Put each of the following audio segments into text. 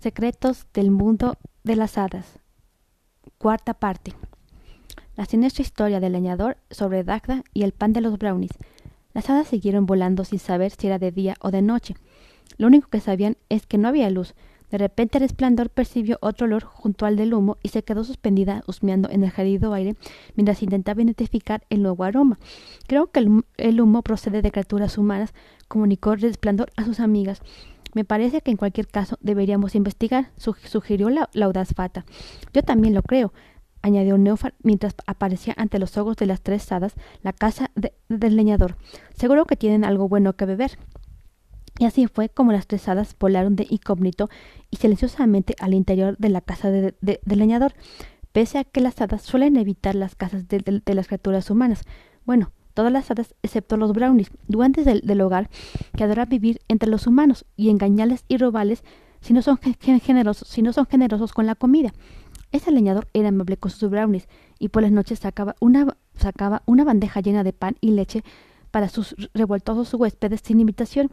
Secretos del mundo de las hadas. Cuarta parte. La siniestra historia del leñador sobre Dagda y el pan de los brownies. Las hadas siguieron volando sin saber si era de día o de noche. Lo único que sabían es que no había luz. De repente el resplandor percibió otro olor junto al del humo y se quedó suspendida husmeando en el gélido aire mientras intentaba identificar el nuevo aroma. Creo que el, humo procede de criaturas humanas, comunicó el resplandor a sus amigas. Me parece que en cualquier caso deberíamos investigar, sugirió la, audaz fata. Yo también lo creo, añadió Neufar mientras aparecía ante los ojos de las tres hadas la casa del leñador. Seguro que tienen algo bueno que beber. Y así fue como las tres hadas volaron de incógnito y silenciosamente al interior de la casa del leñador, pese a que las hadas suelen evitar las casas de, las criaturas humanas. Bueno, todas las hadas excepto los brownies, duendes del, hogar, que adoran vivir entre los humanos y engañarles y robarles si no son generosos, si no son generosos con la comida. Ese leñador era amable con sus brownies y por las noches sacaba una, sacaba una bandeja llena de pan y leche para sus revoltosos huéspedes sin invitación.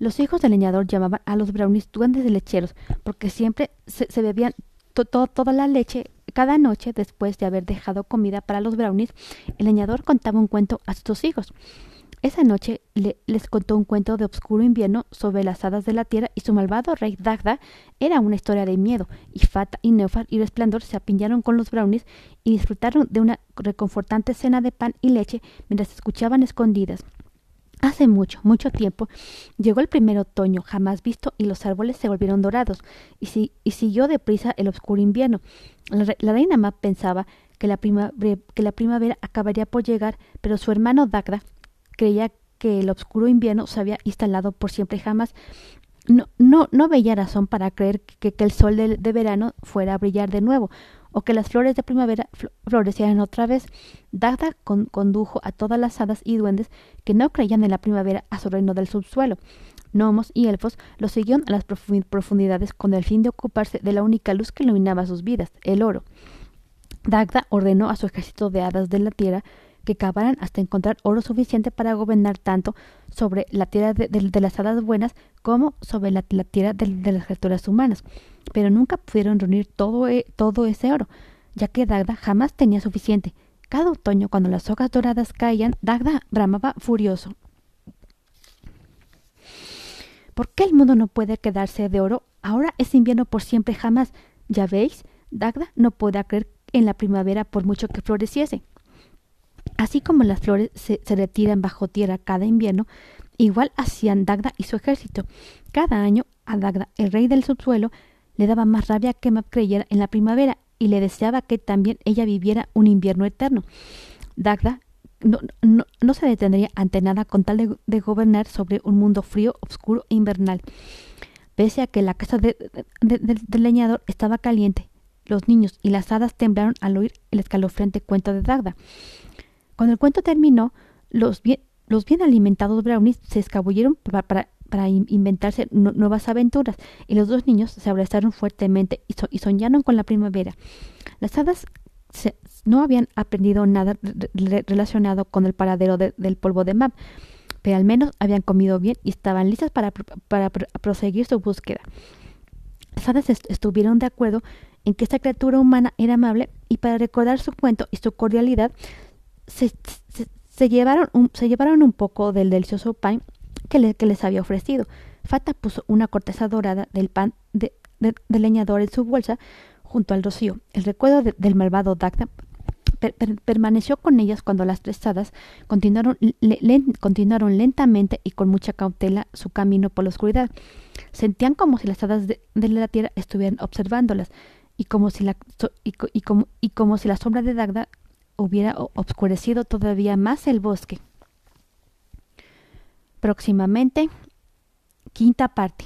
Los hijos del leñador llamaban a los brownies duendes de lecheros, porque siempre se, bebían toda la leche cada noche después de haber dejado comida para los brownies. El leñador contaba un cuento a sus hijos. Esa noche les contó un cuento de obscuro invierno sobre las hadas de la tierra y su malvado rey Dagda. Era una historia de miedo, y Fata y Neufar y Resplandor se apiñaron con los brownies y disfrutaron de una reconfortante cena de pan y leche mientras escuchaban escondidas. Hace mucho, mucho tiempo llegó el primer otoño jamás visto y los árboles se volvieron dorados y, si, y siguió deprisa el oscuro invierno. La, reina Ma pensaba que la, la primavera acabaría por llegar, pero su hermano Dagda creía que el oscuro invierno se había instalado por siempre jamás. No, no, no veía razón para creer que, el sol de, verano fuera a brillar de nuevo, o que las flores de primavera florecieran otra vez. Dagda condujo a todas las hadas y duendes que no creían en la primavera a su reino del subsuelo. Gnomos y elfos lo siguieron a las profundidades con el fin de ocuparse de la única luz que iluminaba sus vidas, el oro. Dagda ordenó a su ejército de hadas de la tierra que cavaran hasta encontrar oro suficiente para gobernar tanto sobre la tierra de, las hadas buenas como sobre la, tierra de, las criaturas humanas. Pero nunca pudieron reunir todo, e, todo ese oro, ya que Dagda jamás tenía suficiente. Cada otoño, cuando las hojas doradas caían, Dagda bramaba furioso. ¿Por qué el mundo no puede quedarse de oro? Ahora es invierno por siempre jamás. ¿Ya veis? Dagda no puede creer en la primavera por mucho que floreciese. Así como las flores se, retiran bajo tierra cada invierno, igual hacían Dagda y su ejército. Cada año a Dagda, el rey del subsuelo, le daba más rabia que Map creyera en la primavera y le deseaba que también ella viviera un invierno eterno. Dagda no, se detendría ante nada con tal de, gobernar sobre un mundo frío, oscuro e invernal. Pese a que la casa del leñador estaba caliente, los niños y las hadas temblaron al oír el escalofriante cuento de Dagda. Cuando el cuento terminó, los bien, alimentados brownies se escabulleron para, inventarse nuevas aventuras y los dos niños se abrazaron fuertemente y, soñaron con la primavera. Las hadas no habían aprendido nada relacionado con el paradero del polvo de Map, pero al menos habían comido bien y estaban listas para proseguir su búsqueda. Las hadas estuvieron de acuerdo en que esta criatura humana era amable y para recordar su cuento y su cordialidad se, llevaron, un, se llevaron un poco del delicioso pan que, que, les había ofrecido. Fata puso una corteza dorada del pan de, leñador en su bolsa junto al rocío. El recuerdo del malvado Dagda permaneció con ellas cuando las tres hadas continuaron, continuaron lentamente y con mucha cautela su camino por la oscuridad. Sentían como si las hadas de, la tierra estuvieran observándolas y como si la, y, como, y como si la sombra de Dagda hubiera obscurecido todavía más el bosque. Próximamente, quinta parte.